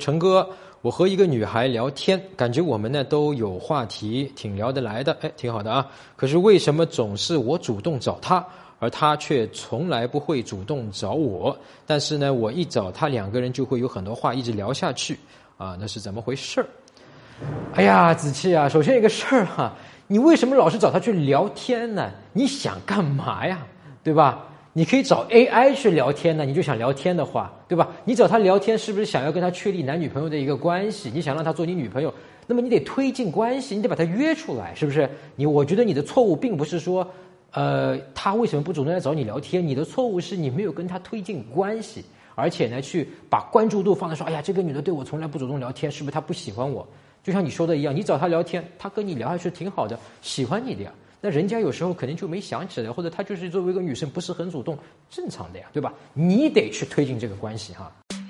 陈哥，我和一个女孩聊天，感觉我们呢都有话题，挺聊得来的，哎，挺好的啊。可是为什么总是我主动找她，而她却从来不会主动找我？但是呢，我一找她，两个人就会有很多话一直聊下去啊，那是怎么回事儿？哎呀，子期啊，首先一个事儿哈，你为什么老是找她去聊天呢？你想干嘛呀？对吧？你可以找 AI 去聊天呢，你就想聊天的话，对吧？你找他聊天是不是想要跟他确立男女朋友的一个关系？你想让他做你女朋友，那么你得推进关系，你得把他约出来，是不是？你我觉得你的错误并不是说，呃，他为什么不主动来找你聊天？你的错误是你没有跟他推进关系，而且呢，去把关注度放在说，哎呀，这个女的对我从来不主动聊天，是不是她不喜欢我？就像你说的一样，你找她聊天，她跟你聊下去挺好的，喜欢你的呀。那人家有时候肯定就没想起来，或者她就是作为一个女生不是很主动，正常的呀，对吧？你得去推进这个关系哈。